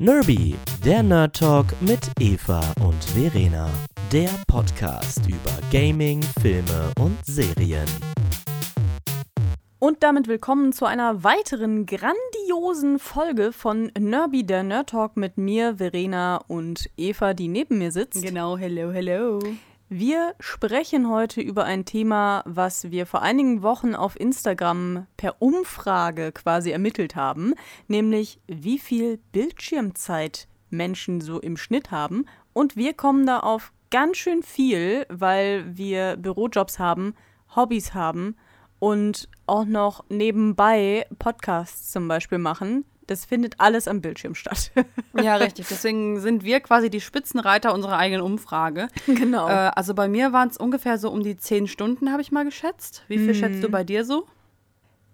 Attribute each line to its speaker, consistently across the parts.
Speaker 1: Nerby, der Nerd Talk mit Eva und Verena. Der Podcast über Gaming, Filme und Serien.
Speaker 2: Und damit willkommen zu einer weiteren grandiosen Folge von Nerby, der Nerd Talk mit mir, Verena und Eva, die neben mir sitzt.
Speaker 3: Genau, hello, hello.
Speaker 2: Wir sprechen heute über ein Thema, was wir vor einigen Wochen auf Instagram per Umfrage quasi ermittelt haben, nämlich wie viel Bildschirmzeit Menschen so im Schnitt haben. Und wir kommen da auf ganz schön viel, weil wir Bürojobs haben, Hobbys haben und auch noch nebenbei Podcasts zum Beispiel machen, das findet alles am Bildschirm statt.
Speaker 3: ja, richtig. Deswegen sind wir quasi die Spitzenreiter unserer eigenen Umfrage.
Speaker 2: Genau.
Speaker 3: Äh, also bei mir waren es ungefähr so um die zehn Stunden, habe ich mal geschätzt. Wie viel mhm. schätzt du bei dir so?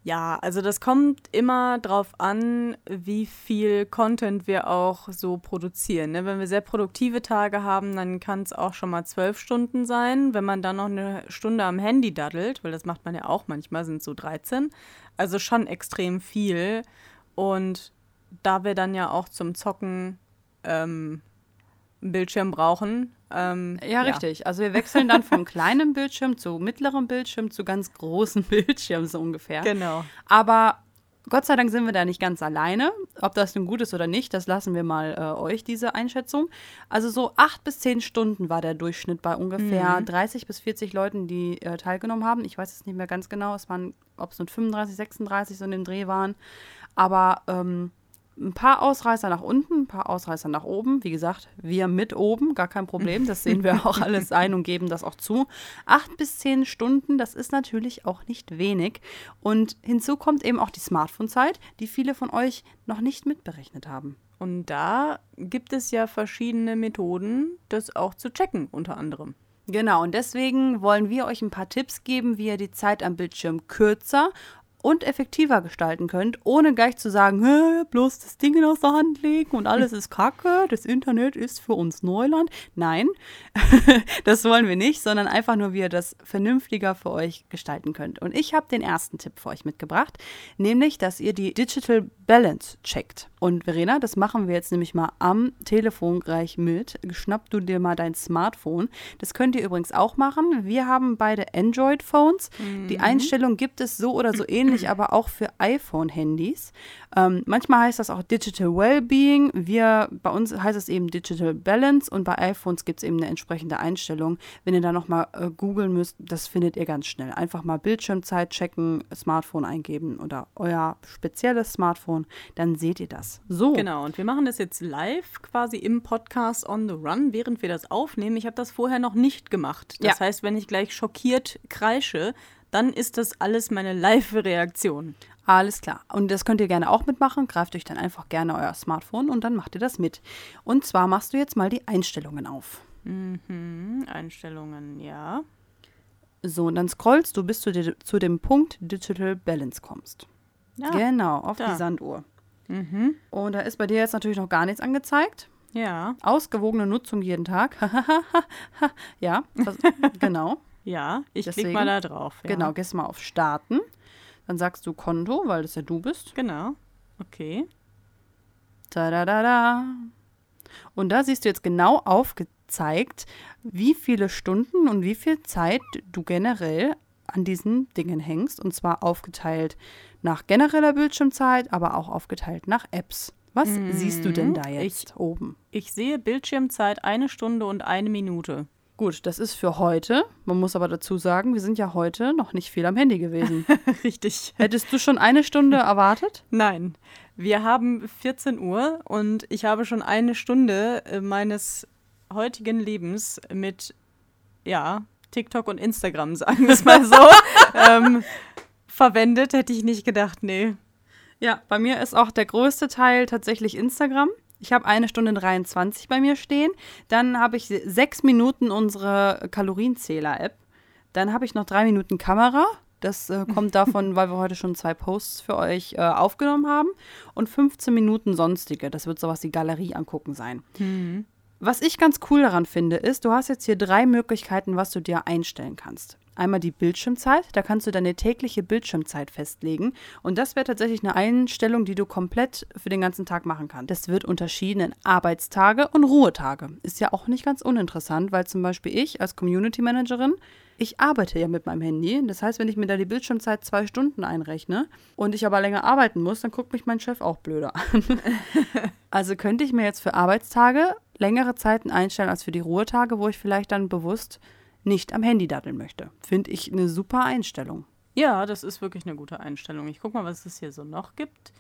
Speaker 2: Ja, also das kommt immer drauf an, wie viel Content wir auch so produzieren. Ne? Wenn wir sehr produktive Tage haben, dann kann es auch schon mal zwölf Stunden sein. Wenn man dann noch eine Stunde am Handy daddelt, weil das macht man ja auch manchmal, sind es so 13. Also schon extrem viel. Und da wir dann ja auch zum Zocken ähm, einen Bildschirm brauchen.
Speaker 3: Ähm, ja, richtig. Ja. Also wir wechseln dann von kleinem Bildschirm zu mittlerem Bildschirm zu ganz großen Bildschirm so ungefähr.
Speaker 2: Genau.
Speaker 3: Aber Gott sei Dank sind wir da nicht ganz alleine. Ob das nun gut ist oder nicht, das lassen wir mal äh, euch, diese Einschätzung. Also so acht bis zehn Stunden war der Durchschnitt bei ungefähr mhm. 30 bis 40 Leuten, die äh, teilgenommen haben. Ich weiß es nicht mehr ganz genau. Es waren, ob es nun 35, 36 so in dem Dreh waren. Aber ähm, ein paar Ausreißer nach unten, ein paar Ausreißer nach oben. Wie gesagt, wir mit oben, gar kein Problem. Das sehen wir auch alles ein und geben das auch zu. Acht bis zehn Stunden, das ist natürlich auch nicht wenig. Und hinzu kommt eben auch die Smartphone-Zeit, die viele von euch noch nicht mitberechnet haben.
Speaker 2: Und da gibt es ja verschiedene Methoden, das auch zu checken, unter anderem.
Speaker 3: Genau, und deswegen wollen wir euch ein paar Tipps geben, wie ihr die Zeit am Bildschirm kürzer und effektiver gestalten könnt, ohne gleich zu sagen, bloß das Ding aus der Hand legen und alles ist Kacke, das Internet ist für uns Neuland. Nein, das wollen wir nicht, sondern einfach nur, wie ihr das vernünftiger für euch gestalten könnt. Und ich habe den ersten Tipp für euch mitgebracht, nämlich, dass ihr die Digital Balance checkt. Und Verena, das machen wir jetzt nämlich mal am Telefon gleich mit. Schnapp du dir mal dein Smartphone. Das könnt ihr übrigens auch machen. Wir haben beide Android-Phones. Mhm. Die Einstellung gibt es so oder so ähnlich, aber auch für iPhone-Handys. Ähm, manchmal heißt das auch Digital Wellbeing. Wir, bei uns heißt es eben Digital Balance und bei iPhones gibt es eben eine entsprechende Einstellung. Wenn ihr da nochmal äh, googeln müsst, das findet ihr ganz schnell. Einfach mal Bildschirmzeit checken, Smartphone eingeben oder euer spezielles Smartphone, dann seht ihr das.
Speaker 2: So. Genau, und wir machen das jetzt live quasi im Podcast on the run, während wir das aufnehmen. Ich habe das vorher noch nicht gemacht. Das ja. heißt, wenn ich gleich schockiert kreische, dann ist das alles meine Live-Reaktion.
Speaker 3: Alles klar. Und das könnt ihr gerne auch mitmachen. Greift euch dann einfach gerne euer Smartphone und dann macht ihr das mit. Und zwar machst du jetzt mal die Einstellungen auf.
Speaker 2: Mhm, Einstellungen, ja.
Speaker 3: So, und dann scrollst du, bis du zu dem Punkt Digital Balance kommst. Ja, genau, auf da. die Sanduhr. Mhm. Und da ist bei dir jetzt natürlich noch gar nichts angezeigt.
Speaker 2: Ja.
Speaker 3: Ausgewogene Nutzung jeden Tag. ja, das, genau.
Speaker 2: Ja, ich Deswegen, klick mal da drauf.
Speaker 3: Ja. Genau, gehst mal auf Starten. Dann sagst du Konto, weil das ja du bist.
Speaker 2: Genau. Okay.
Speaker 3: Da da da da. Und da siehst du jetzt genau aufgezeigt, wie viele Stunden und wie viel Zeit du generell an diesen Dingen hängst. Und zwar aufgeteilt nach genereller Bildschirmzeit, aber auch aufgeteilt nach Apps. Was mhm. siehst du denn da jetzt
Speaker 2: ich,
Speaker 3: oben?
Speaker 2: Ich sehe Bildschirmzeit eine Stunde und eine Minute.
Speaker 3: Gut, das ist für heute. Man muss aber dazu sagen, wir sind ja heute noch nicht viel am Handy gewesen.
Speaker 2: Richtig.
Speaker 3: Hättest du schon eine Stunde erwartet?
Speaker 2: Nein. Wir haben 14 Uhr und ich habe schon eine Stunde äh, meines heutigen Lebens mit, ja, TikTok und Instagram, sagen wir es mal so, ähm, verwendet, hätte ich nicht gedacht, nee.
Speaker 3: Ja, bei mir ist auch der größte Teil tatsächlich Instagram. Ich habe eine Stunde 23 bei mir stehen. Dann habe ich sechs Minuten unsere Kalorienzähler-App. Dann habe ich noch drei Minuten Kamera. Das äh, kommt davon, weil wir heute schon zwei Posts für euch äh, aufgenommen haben. Und 15 Minuten sonstige. Das wird sowas wie Galerie angucken sein. Mhm. Was ich ganz cool daran finde, ist, du hast jetzt hier drei Möglichkeiten, was du dir einstellen kannst. Einmal die Bildschirmzeit, da kannst du deine tägliche Bildschirmzeit festlegen. Und das wäre tatsächlich eine Einstellung, die du komplett für den ganzen Tag machen kannst. Das wird unterschieden in Arbeitstage und Ruhetage. Ist ja auch nicht ganz uninteressant, weil zum Beispiel ich als Community Managerin ich arbeite ja mit meinem Handy. Das heißt, wenn ich mir da die Bildschirmzeit zwei Stunden einrechne und ich aber länger arbeiten muss, dann guckt mich mein Chef auch blöder an. also könnte ich mir jetzt für Arbeitstage längere Zeiten einstellen als für die Ruhetage, wo ich vielleicht dann bewusst nicht am Handy daddeln möchte. Finde ich eine super Einstellung.
Speaker 2: Ja, das ist wirklich eine gute Einstellung. Ich gucke mal, was es hier so noch gibt.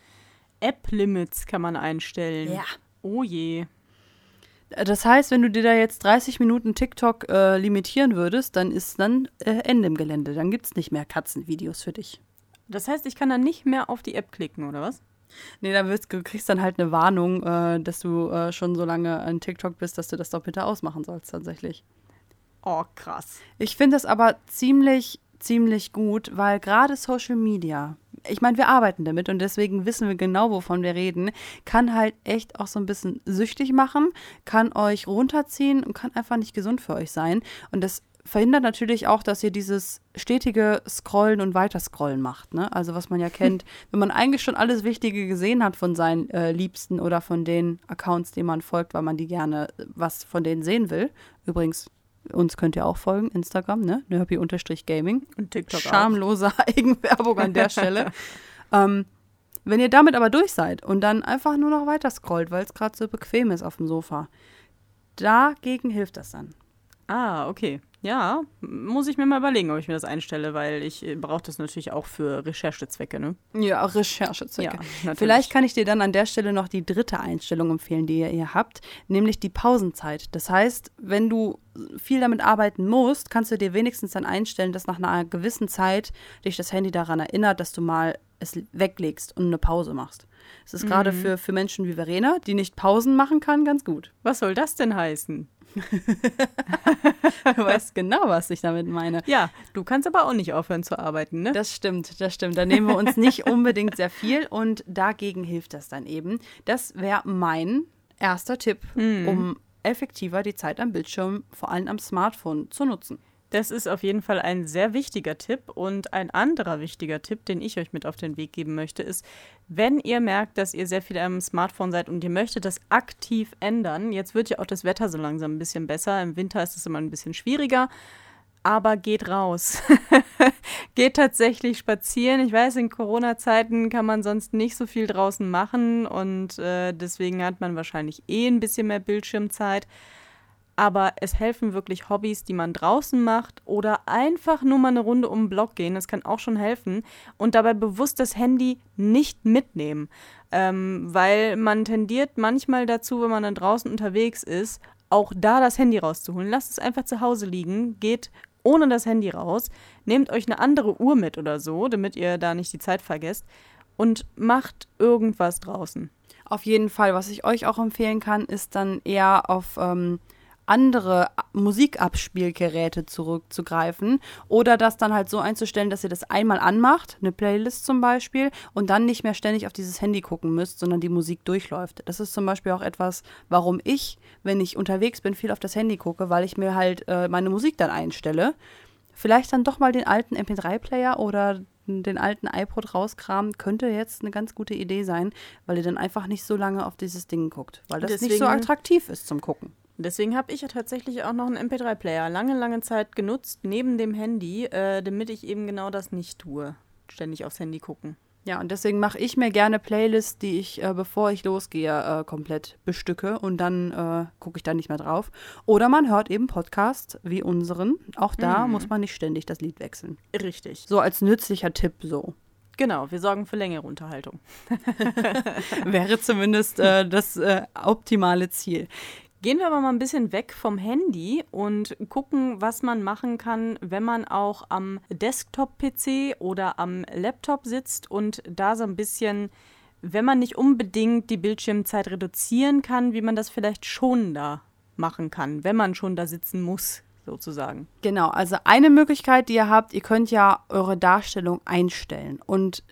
Speaker 2: App-Limits kann man einstellen.
Speaker 3: Ja.
Speaker 2: Oh je.
Speaker 3: Das heißt, wenn du dir da jetzt 30 Minuten TikTok äh, limitieren würdest, dann ist dann äh, Ende im Gelände. Dann gibt es nicht mehr Katzenvideos für dich.
Speaker 2: Das heißt, ich kann dann nicht mehr auf die App klicken, oder was?
Speaker 3: Nee, da wirst, du kriegst dann halt eine Warnung, äh, dass du äh, schon so lange an TikTok bist, dass du das doch bitte ausmachen sollst, tatsächlich.
Speaker 2: Oh, krass.
Speaker 3: Ich finde das aber ziemlich, ziemlich gut, weil gerade Social Media, ich meine, wir arbeiten damit und deswegen wissen wir genau, wovon wir reden, kann halt echt auch so ein bisschen süchtig machen, kann euch runterziehen und kann einfach nicht gesund für euch sein. Und das verhindert natürlich auch, dass ihr dieses stetige Scrollen und Weiterscrollen macht. Ne? Also was man ja kennt, wenn man eigentlich schon alles Wichtige gesehen hat von seinen äh, Liebsten oder von den Accounts, denen man folgt, weil man die gerne äh, was von denen sehen will. Übrigens, uns könnt ihr auch folgen, Instagram, ne? Nerpy-Gaming.
Speaker 2: Und TikTok
Speaker 3: Schamlose Eigenwerbung an der Stelle. ähm, wenn ihr damit aber durch seid und dann einfach nur noch weiter scrollt, weil es gerade so bequem ist auf dem Sofa, dagegen hilft das dann.
Speaker 2: Ah, okay. Ja, muss ich mir mal überlegen, ob ich mir das einstelle, weil ich äh, brauche das natürlich auch für Recherchezwecke, ne?
Speaker 3: Ja, Recherchezwecke.
Speaker 2: Ja.
Speaker 3: Vielleicht kann ich dir dann an der Stelle noch die dritte Einstellung empfehlen, die ihr hier habt, nämlich die Pausenzeit. Das heißt, wenn du viel damit arbeiten musst, kannst du dir wenigstens dann einstellen, dass nach einer gewissen Zeit dich das Handy daran erinnert, dass du mal es weglegst und eine Pause machst. Es ist gerade für, für Menschen wie Verena, die nicht Pausen machen kann, ganz gut.
Speaker 2: Was soll das denn heißen?
Speaker 3: Du weißt genau, was ich damit meine.
Speaker 2: Ja, du kannst aber auch nicht aufhören zu arbeiten, ne?
Speaker 3: Das stimmt, das stimmt. Da nehmen wir uns nicht unbedingt sehr viel und dagegen hilft das dann eben. Das wäre mein erster Tipp, um effektiver die Zeit am Bildschirm, vor allem am Smartphone, zu nutzen.
Speaker 2: Das ist auf jeden Fall ein sehr wichtiger Tipp. Und ein anderer wichtiger Tipp, den ich euch mit auf den Weg geben möchte, ist, wenn ihr merkt, dass ihr sehr viel am Smartphone seid und ihr möchtet das aktiv ändern, jetzt wird ja auch das Wetter so langsam ein bisschen besser. Im Winter ist es immer ein bisschen schwieriger. Aber geht raus. geht tatsächlich spazieren. Ich weiß, in Corona-Zeiten kann man sonst nicht so viel draußen machen und äh, deswegen hat man wahrscheinlich eh ein bisschen mehr Bildschirmzeit aber es helfen wirklich Hobbys, die man draußen macht oder einfach nur mal eine Runde um den Block gehen. Das kann auch schon helfen. Und dabei bewusst das Handy nicht mitnehmen. Ähm, weil man tendiert manchmal dazu, wenn man dann draußen unterwegs ist, auch da das Handy rauszuholen. Lasst es einfach zu Hause liegen, geht ohne das Handy raus, nehmt euch eine andere Uhr mit oder so, damit ihr da nicht die Zeit vergesst und macht irgendwas draußen.
Speaker 3: Auf jeden Fall, was ich euch auch empfehlen kann, ist dann eher auf ähm, andere Musikabspielgeräte zurückzugreifen oder das dann halt so einzustellen, dass ihr das einmal anmacht, eine Playlist zum Beispiel, und dann nicht mehr ständig auf dieses Handy gucken müsst, sondern die Musik durchläuft. Das ist zum Beispiel auch etwas, warum ich, wenn ich unterwegs bin, viel auf das Handy gucke, weil ich mir halt äh, meine Musik dann einstelle. Vielleicht dann doch mal den alten MP3-Player oder den alten iPod rauskramen, könnte jetzt eine ganz gute Idee sein, weil ihr dann einfach nicht so lange auf dieses Ding guckt, weil das nicht so
Speaker 2: Deswegen-
Speaker 3: attraktiv ist zum Gucken.
Speaker 2: Deswegen habe ich ja tatsächlich auch noch einen MP3-Player lange, lange Zeit genutzt, neben dem Handy, äh, damit ich eben genau das nicht tue. Ständig aufs Handy gucken.
Speaker 3: Ja, und deswegen mache ich mir gerne Playlists, die ich, äh, bevor ich losgehe, äh, komplett bestücke und dann äh, gucke ich da nicht mehr drauf. Oder man hört eben Podcasts wie unseren. Auch da muss man nicht ständig das Lied wechseln.
Speaker 2: Richtig.
Speaker 3: So als nützlicher Tipp so.
Speaker 2: Genau, wir sorgen für längere Unterhaltung.
Speaker 3: Wäre zumindest äh, das äh, optimale Ziel.
Speaker 2: Gehen wir aber mal ein bisschen weg vom Handy und gucken, was man machen kann, wenn man auch am Desktop-PC oder am Laptop sitzt und da so ein bisschen, wenn man nicht unbedingt die Bildschirmzeit reduzieren kann, wie man das vielleicht schonender machen kann, wenn man schon da sitzen muss, sozusagen.
Speaker 3: Genau, also eine Möglichkeit, die ihr habt, ihr könnt ja eure Darstellung einstellen. Und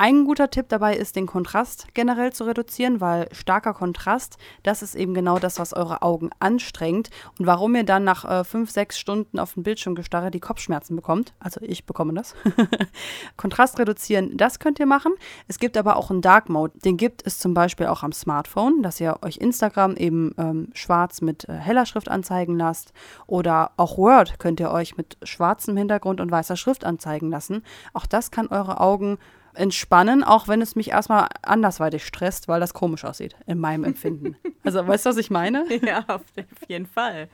Speaker 3: Ein guter Tipp dabei ist, den Kontrast generell zu reduzieren, weil starker Kontrast, das ist eben genau das, was eure Augen anstrengt und warum ihr dann nach äh, fünf, sechs Stunden auf den Bildschirm gestarre die Kopfschmerzen bekommt. Also ich bekomme das. Kontrast reduzieren, das könnt ihr machen. Es gibt aber auch einen Dark Mode. Den gibt es zum Beispiel auch am Smartphone, dass ihr euch Instagram eben ähm, schwarz mit äh, heller Schrift anzeigen lasst oder auch Word könnt ihr euch mit schwarzem Hintergrund und weißer Schrift anzeigen lassen. Auch das kann eure Augen entspannen, auch wenn es mich erstmal andersweitig stresst, weil das komisch aussieht, in meinem Empfinden. Also, weißt du, was ich meine?
Speaker 2: Ja, auf jeden Fall.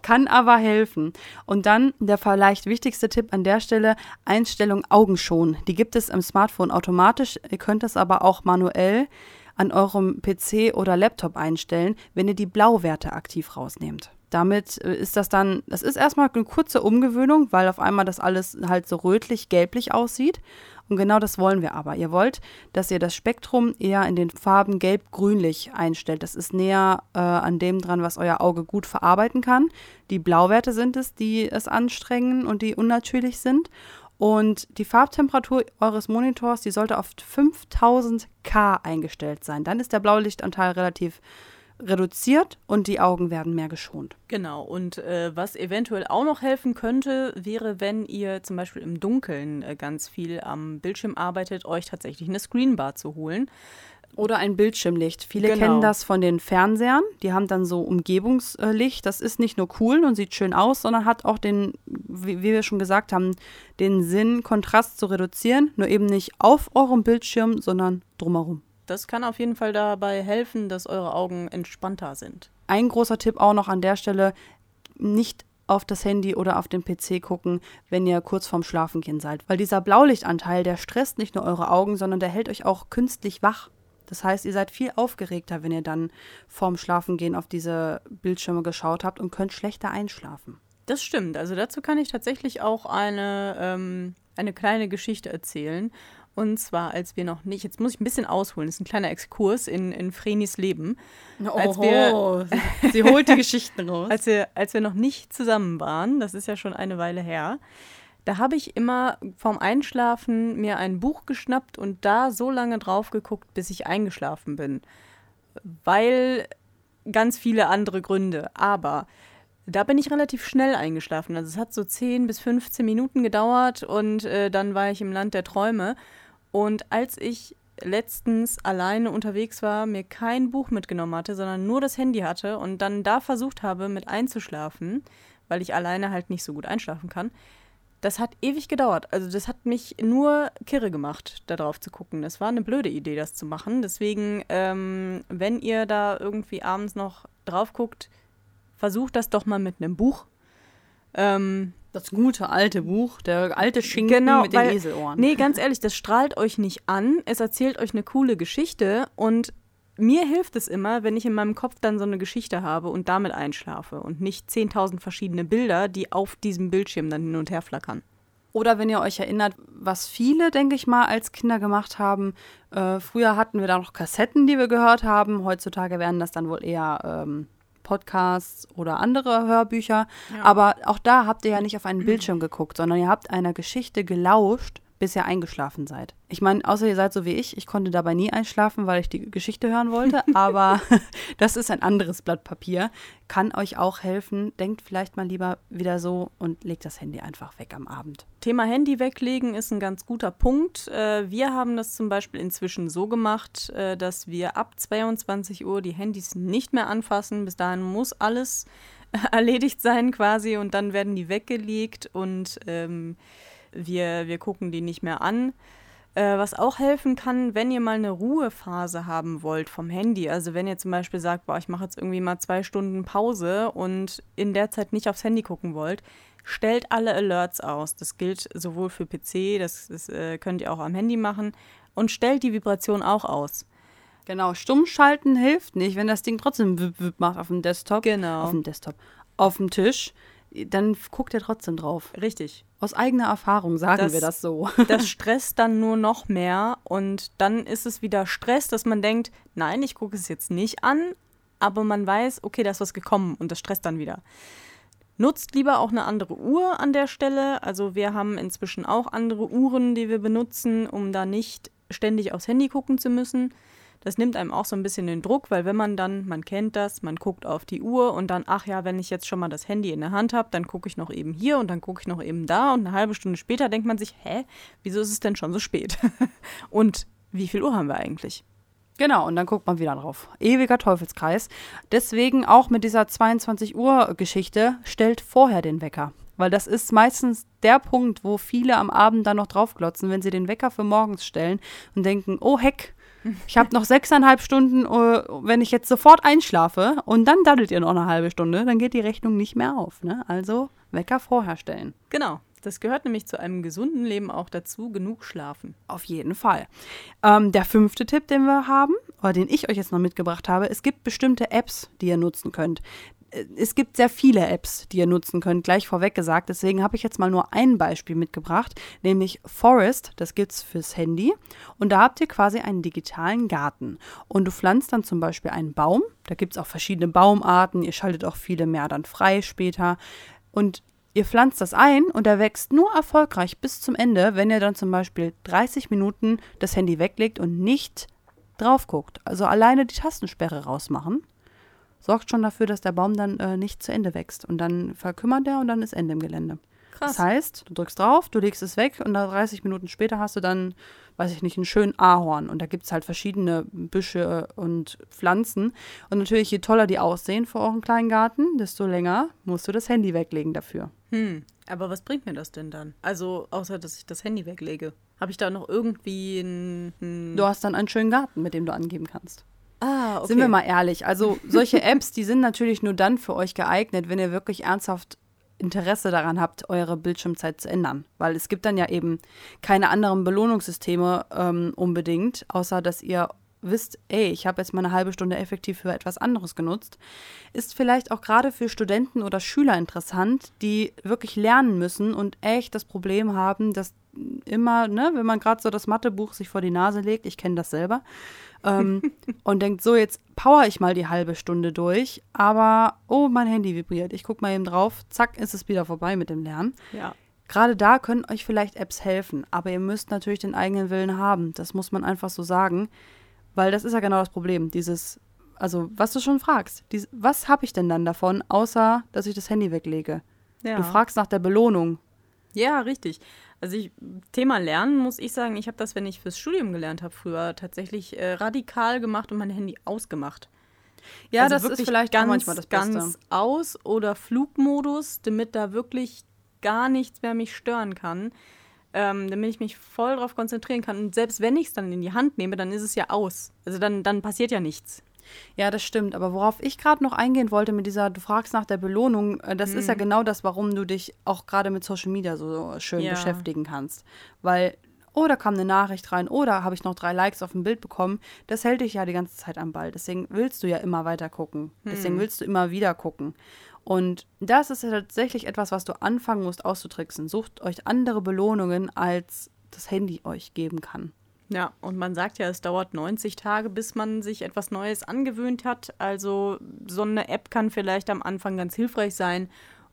Speaker 3: Kann aber helfen. Und dann der vielleicht wichtigste Tipp an der Stelle: Einstellung Augenschon. Die gibt es im Smartphone automatisch. Ihr könnt es aber auch manuell an eurem PC oder Laptop einstellen, wenn ihr die Blauwerte aktiv rausnehmt. Damit äh, ist das dann, das ist erstmal eine kurze Umgewöhnung, weil auf einmal das alles halt so rötlich-gelblich aussieht. Und genau das wollen wir aber. Ihr wollt, dass ihr das Spektrum eher in den Farben gelb-grünlich einstellt. Das ist näher äh, an dem dran, was euer Auge gut verarbeiten kann. Die Blauwerte sind es, die es anstrengen und die unnatürlich sind. Und die Farbtemperatur eures Monitors, die sollte auf 5000 K eingestellt sein. Dann ist der Blaulichtanteil relativ reduziert und die Augen werden mehr geschont.
Speaker 2: Genau, und äh, was eventuell auch noch helfen könnte, wäre, wenn ihr zum Beispiel im Dunkeln äh, ganz viel am Bildschirm arbeitet, euch tatsächlich eine Screenbar zu holen.
Speaker 3: Oder ein Bildschirmlicht. Viele
Speaker 2: Genau.
Speaker 3: kennen das von den Fernsehern. Die haben dann so Umgebungslicht. Das ist nicht nur cool und sieht schön aus, sondern hat auch den, wie, wie wir schon gesagt haben, den Sinn, Kontrast zu reduzieren. Nur eben nicht auf eurem Bildschirm, sondern drumherum.
Speaker 2: Das kann auf jeden Fall dabei helfen, dass eure Augen entspannter sind.
Speaker 3: Ein großer Tipp auch noch an der Stelle, nicht auf das Handy oder auf den PC gucken, wenn ihr kurz vorm Schlafengehen seid. Weil dieser Blaulichtanteil, der stresst nicht nur eure Augen, sondern der hält euch auch künstlich wach. Das heißt, ihr seid viel aufgeregter, wenn ihr dann vorm Schlafengehen auf diese Bildschirme geschaut habt und könnt schlechter einschlafen.
Speaker 2: Das stimmt. Also dazu kann ich tatsächlich auch eine, ähm, eine kleine Geschichte erzählen. Und zwar, als wir noch nicht, jetzt muss ich ein bisschen ausholen, das ist ein kleiner Exkurs in, in Vrenis Leben. Als wir-
Speaker 3: sie, sie holt die Geschichten raus.
Speaker 2: Als wir, als wir noch nicht zusammen waren, das ist ja schon eine Weile her, da habe ich immer vorm Einschlafen mir ein Buch geschnappt und da so lange drauf geguckt, bis ich eingeschlafen bin. Weil ganz viele andere Gründe. Aber da bin ich relativ schnell eingeschlafen. Also es hat so 10 bis 15 Minuten gedauert und äh, dann war ich im Land der Träume. Und als ich letztens alleine unterwegs war, mir kein Buch mitgenommen hatte, sondern nur das Handy hatte und dann da versucht habe, mit einzuschlafen, weil ich alleine halt nicht so gut einschlafen kann, das hat ewig gedauert. Also das hat mich nur kirre gemacht, da drauf zu gucken. Das war eine blöde Idee, das zu machen. Deswegen, ähm, wenn ihr da irgendwie abends noch drauf guckt, versucht das doch mal mit einem Buch. Ähm,
Speaker 3: Das gute alte Buch, der alte Schinken
Speaker 2: Genau,
Speaker 3: mit den
Speaker 2: weil-
Speaker 3: Eselohren.
Speaker 2: Nee, ganz ehrlich, das strahlt euch nicht an. Es erzählt euch eine coole Geschichte und mir hilft es immer, wenn ich in meinem Kopf dann so eine Geschichte habe und damit einschlafe und nicht 10.000 verschiedene Bilder, die auf diesem Bildschirm dann hin und her flackern.
Speaker 3: Oder wenn ihr euch erinnert, was viele, denke ich mal, als Kinder gemacht haben. Äh, früher hatten wir da noch Kassetten, die wir gehört haben. Heutzutage werden das dann wohl eher ähm, Podcasts oder andere Hörbücher. Aber auch da habt ihr ja nicht auf einen Bildschirm geguckt, sondern ihr habt einer Geschichte gelauscht, bis ihr eingeschlafen seid. Ich meine, außer ihr seid so wie ich, ich konnte dabei nie einschlafen, weil ich die Geschichte hören wollte, aber das ist ein anderes Blatt Papier. Kann euch auch helfen. Denkt vielleicht mal lieber wieder so und legt das Handy einfach weg am Abend.
Speaker 2: Thema Handy weglegen ist ein ganz guter Punkt. Äh, Wir haben das zum Beispiel inzwischen so gemacht, äh, dass wir ab 22 Uhr die Handys nicht mehr anfassen. Bis dahin muss alles erledigt sein quasi und dann werden die weggelegt und ähm, wir, wir gucken die nicht mehr an. Äh, was auch helfen kann, wenn ihr mal eine Ruhephase haben wollt vom Handy. Also wenn ihr zum Beispiel sagt, boah, ich mache jetzt irgendwie mal zwei Stunden Pause und in der Zeit nicht aufs Handy gucken wollt, stellt alle Alerts aus. Das gilt sowohl für PC, das, das äh, könnt ihr auch am Handy machen. Und stellt die Vibration auch aus.
Speaker 3: Genau, stumm schalten hilft nicht, wenn das Ding trotzdem wip, wip macht auf dem Desktop.
Speaker 2: Genau.
Speaker 3: Auf dem Desktop. Auf dem Tisch. Dann guckt er trotzdem drauf.
Speaker 2: Richtig.
Speaker 3: Aus eigener Erfahrung sagen
Speaker 2: Das-
Speaker 3: wir das so.
Speaker 2: Das stresst dann nur noch mehr und dann ist es wieder Stress, dass man denkt, nein, ich gucke es jetzt nicht an, aber man weiß, okay, da ist was gekommen und das stresst dann wieder. Nutzt lieber auch eine andere Uhr an der Stelle. Also wir haben inzwischen auch andere Uhren, die wir benutzen, um da nicht ständig aufs Handy gucken zu müssen. Das nimmt einem auch so ein bisschen den Druck, weil wenn man dann, man kennt das, man guckt auf die Uhr und dann, ach ja, wenn ich jetzt schon mal das Handy in der Hand habe, dann gucke ich noch eben hier und dann gucke ich noch eben da und eine halbe Stunde später denkt man sich, hä, wieso ist es denn schon so spät? und wie viel Uhr haben wir eigentlich?
Speaker 3: Genau, und dann guckt man wieder drauf. Ewiger Teufelskreis. Deswegen auch mit dieser 22 Uhr Geschichte, stellt vorher den Wecker. Weil das ist meistens der Punkt, wo viele am Abend dann noch draufglotzen, wenn sie den Wecker für morgens stellen und denken, oh Heck, ich habe noch sechseinhalb Stunden, äh, wenn ich jetzt sofort einschlafe und dann daddelt ihr noch eine halbe Stunde, dann geht die Rechnung nicht mehr auf. Ne? Also Wecker vorher stellen.
Speaker 2: Genau. Das gehört nämlich zu einem gesunden Leben auch dazu, genug schlafen.
Speaker 3: Auf jeden Fall. Ähm, der fünfte Tipp, den wir haben, oder den ich euch jetzt noch mitgebracht habe, es gibt bestimmte Apps, die ihr nutzen könnt. Es gibt sehr viele Apps, die ihr nutzen könnt, gleich vorweg gesagt. Deswegen habe ich jetzt mal nur ein Beispiel mitgebracht, nämlich Forest. Das gibt es fürs Handy. Und da habt ihr quasi einen digitalen Garten. Und du pflanzt dann zum Beispiel einen Baum. Da gibt es auch verschiedene Baumarten. Ihr schaltet auch viele mehr dann frei später. Und Ihr pflanzt das ein und er wächst nur erfolgreich bis zum Ende, wenn ihr dann zum Beispiel 30 Minuten das Handy weglegt und nicht drauf guckt. Also alleine die Tastensperre rausmachen, sorgt schon dafür, dass der Baum dann äh, nicht zu Ende wächst. Und dann verkümmert er und dann ist Ende im Gelände. Krass. Das heißt, du drückst drauf, du legst es weg und 30 Minuten später hast du dann, weiß ich nicht, einen schönen Ahorn. Und da gibt es halt verschiedene Büsche und Pflanzen. Und natürlich, je toller die aussehen für euren kleinen Garten, desto länger musst du das Handy weglegen dafür.
Speaker 2: Hm, aber was bringt mir das denn dann? Also, außer dass ich das Handy weglege. Habe ich da noch irgendwie einen.
Speaker 3: Du hast dann einen schönen Garten, mit dem du angeben kannst.
Speaker 2: Ah, okay.
Speaker 3: Sind wir mal ehrlich. Also, solche Apps, die sind natürlich nur dann für euch geeignet, wenn ihr wirklich ernsthaft Interesse daran habt, eure Bildschirmzeit zu ändern. Weil es gibt dann ja eben keine anderen Belohnungssysteme ähm, unbedingt, außer dass ihr wisst, ey, ich habe jetzt mal eine halbe Stunde effektiv für etwas anderes genutzt, ist vielleicht auch gerade für Studenten oder Schüler interessant, die wirklich lernen müssen und echt das Problem haben, dass immer, ne, wenn man gerade so das Mathebuch sich vor die Nase legt, ich kenne das selber, ähm, und denkt, so, jetzt power ich mal die halbe Stunde durch, aber, oh, mein Handy vibriert, ich gucke mal eben drauf, zack, ist es wieder vorbei mit dem Lernen.
Speaker 2: Ja.
Speaker 3: Gerade da können euch vielleicht Apps helfen, aber ihr müsst natürlich den eigenen Willen haben. Das muss man einfach so sagen. Weil das ist ja genau das Problem. Dieses, also was du schon fragst, dies, was habe ich denn dann davon, außer dass ich das Handy weglege? Ja. Du fragst nach der Belohnung.
Speaker 2: Ja, richtig. Also ich, Thema Lernen muss ich sagen, ich habe das, wenn ich fürs Studium gelernt habe, früher tatsächlich äh, radikal gemacht und mein Handy ausgemacht.
Speaker 3: Ja, also das ist vielleicht
Speaker 2: ganz,
Speaker 3: manchmal das
Speaker 2: Beste. ganz aus oder Flugmodus, damit da wirklich gar nichts mehr mich stören kann ähm, damit ich mich voll darauf konzentrieren kann. Und selbst wenn ich es dann in die Hand nehme, dann ist es ja aus. Also dann, dann passiert ja nichts.
Speaker 3: Ja, das stimmt. Aber worauf ich gerade noch eingehen wollte mit dieser, du fragst nach der Belohnung, äh, das mhm. ist ja mhm. genau das, warum du dich auch gerade mit Social Media so schön ja. beschäftigen kannst. Weil, oh, da kam eine Nachricht rein, oder habe ich noch drei Likes auf ein Bild bekommen. Das hält dich ja die ganze Zeit am Ball. Deswegen willst du ja immer weiter gucken. Deswegen mhm. willst du immer wieder gucken. Und das ist ja tatsächlich etwas, was du anfangen musst auszutricksen. Sucht euch andere Belohnungen, als das Handy euch geben kann.
Speaker 2: Ja, und man sagt ja, es dauert 90 Tage, bis man sich etwas Neues angewöhnt hat. Also so eine App kann vielleicht am Anfang ganz hilfreich sein,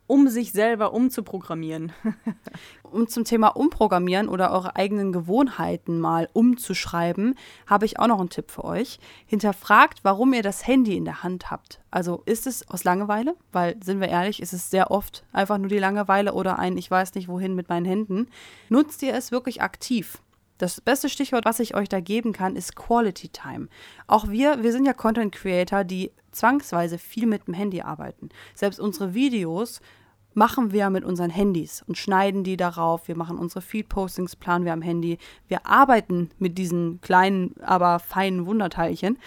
Speaker 2: um sich selber umzuprogrammieren.
Speaker 3: um zum Thema Umprogrammieren oder eure eigenen Gewohnheiten mal umzuschreiben, habe ich auch noch einen Tipp für euch. Hinterfragt, warum ihr das Handy in der Hand habt. Also ist es aus Langeweile? Weil, sind wir ehrlich, ist es sehr oft einfach nur die Langeweile oder ein Ich weiß nicht wohin mit meinen Händen. Nutzt ihr es wirklich aktiv? Das beste Stichwort, was ich euch da geben kann, ist Quality Time. Auch wir, wir sind ja Content Creator, die zwangsweise viel mit dem Handy arbeiten. Selbst unsere Videos machen wir mit unseren Handys und schneiden die darauf. Wir machen unsere Feed-Postings, planen wir am Handy. Wir arbeiten mit diesen kleinen, aber feinen Wunderteilchen.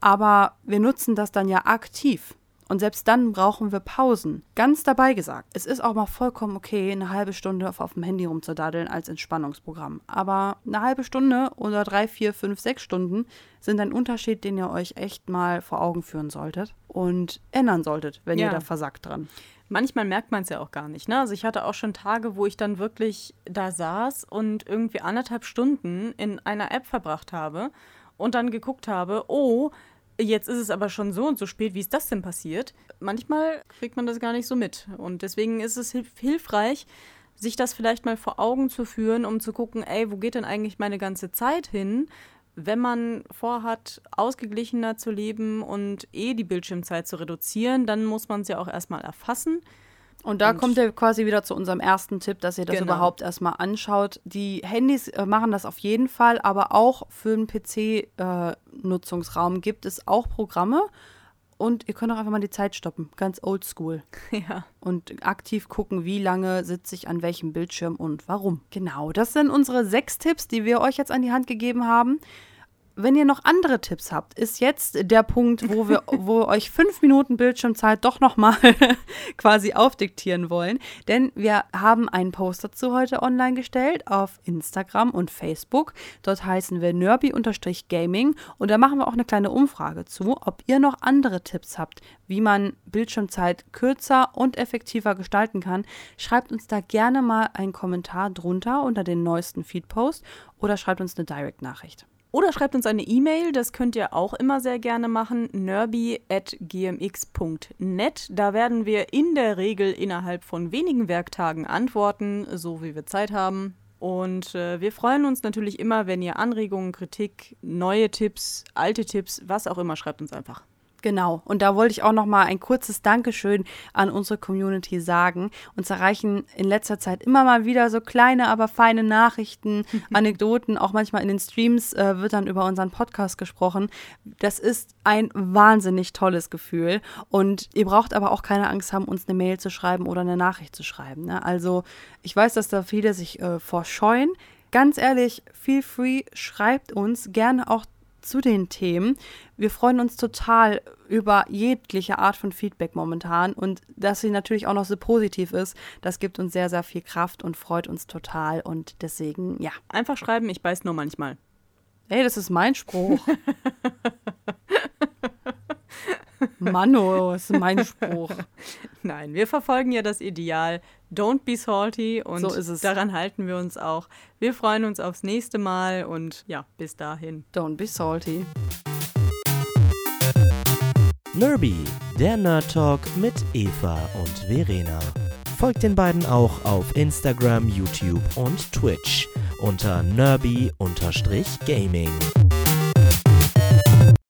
Speaker 3: Aber wir nutzen das dann ja aktiv. Und selbst dann brauchen wir Pausen. Ganz dabei gesagt, es ist auch mal vollkommen okay, eine halbe Stunde auf, auf dem Handy rumzudaddeln als Entspannungsprogramm. Aber eine halbe Stunde oder drei, vier, fünf, sechs Stunden sind ein Unterschied, den ihr euch echt mal vor Augen führen solltet und ändern solltet, wenn ja. ihr da versagt dran
Speaker 2: manchmal merkt man es ja auch gar nicht. Ne? Also ich hatte auch schon Tage, wo ich dann wirklich da saß und irgendwie anderthalb Stunden in einer App verbracht habe und dann geguckt habe, oh, jetzt ist es aber schon so und so spät, wie ist das denn passiert? Manchmal kriegt man das gar nicht so mit. Und deswegen ist es hilf hilfreich, sich das vielleicht mal vor Augen zu führen, um zu gucken, ey, wo geht denn eigentlich meine ganze Zeit hin? Wenn man vorhat, ausgeglichener zu leben und eh die Bildschirmzeit zu reduzieren, dann muss man es ja auch erstmal erfassen.
Speaker 3: Und da
Speaker 2: Und-
Speaker 3: kommt ihr quasi wieder zu unserem ersten Tipp, dass ihr das
Speaker 2: Genau.
Speaker 3: überhaupt erstmal anschaut. Die Handys äh, machen das auf jeden Fall, aber auch für den PC-Nutzungsraum gibt es auch Programme. Und ihr könnt auch einfach mal die Zeit stoppen, ganz oldschool.
Speaker 2: Ja.
Speaker 3: Und aktiv gucken, wie lange sitze ich an welchem Bildschirm und warum. Genau, das sind unsere sechs Tipps, die wir euch jetzt an die Hand gegeben haben. Wenn ihr noch andere Tipps habt, ist jetzt der Punkt, wo wir, wo euch fünf Minuten Bildschirmzeit doch nochmal quasi aufdiktieren wollen. Denn wir haben einen Post dazu heute online gestellt auf Instagram und Facebook. Dort heißen wir nerby-gaming und da machen wir auch eine kleine Umfrage zu, ob ihr noch andere Tipps habt, wie man Bildschirmzeit kürzer und effektiver gestalten kann. Schreibt uns da gerne mal einen Kommentar drunter unter den neuesten Feedpost oder schreibt uns eine Direct-Nachricht.
Speaker 2: Oder schreibt uns eine E-Mail, das könnt ihr auch immer sehr gerne machen, nerby.gmx.net. Da werden wir in der Regel innerhalb von wenigen Werktagen antworten, so wie wir Zeit haben. Und äh, wir freuen uns natürlich immer, wenn ihr Anregungen, Kritik, neue Tipps, alte Tipps, was auch immer, schreibt uns einfach.
Speaker 3: Genau. Und da wollte ich auch noch mal ein kurzes Dankeschön an unsere Community sagen. Uns erreichen in letzter Zeit immer mal wieder so kleine, aber feine Nachrichten, Anekdoten. Auch manchmal in den Streams äh, wird dann über unseren Podcast gesprochen. Das ist ein wahnsinnig tolles Gefühl. Und ihr braucht aber auch keine Angst haben, uns eine Mail zu schreiben oder eine Nachricht zu schreiben. Ne? Also ich weiß, dass da viele sich äh, vorscheuen. Ganz ehrlich, feel free, schreibt uns gerne auch zu den Themen. Wir freuen uns total über jegliche Art von Feedback momentan und dass sie natürlich auch noch so positiv ist, das gibt uns sehr, sehr viel Kraft und freut uns total und deswegen, ja.
Speaker 2: Einfach schreiben, ich beiß nur manchmal.
Speaker 3: Hey, das ist mein Spruch. Mano, das ist mein Spruch.
Speaker 2: Nein, wir verfolgen ja das Ideal. Don't be salty und
Speaker 3: So ist es.
Speaker 2: daran halten wir uns auch. Wir freuen uns aufs nächste Mal und ja, bis dahin.
Speaker 3: Don't be salty.
Speaker 1: Nerby, der Nerd Talk mit Eva und Verena. Folgt den beiden auch auf Instagram, YouTube und Twitch unter nerby-gaming.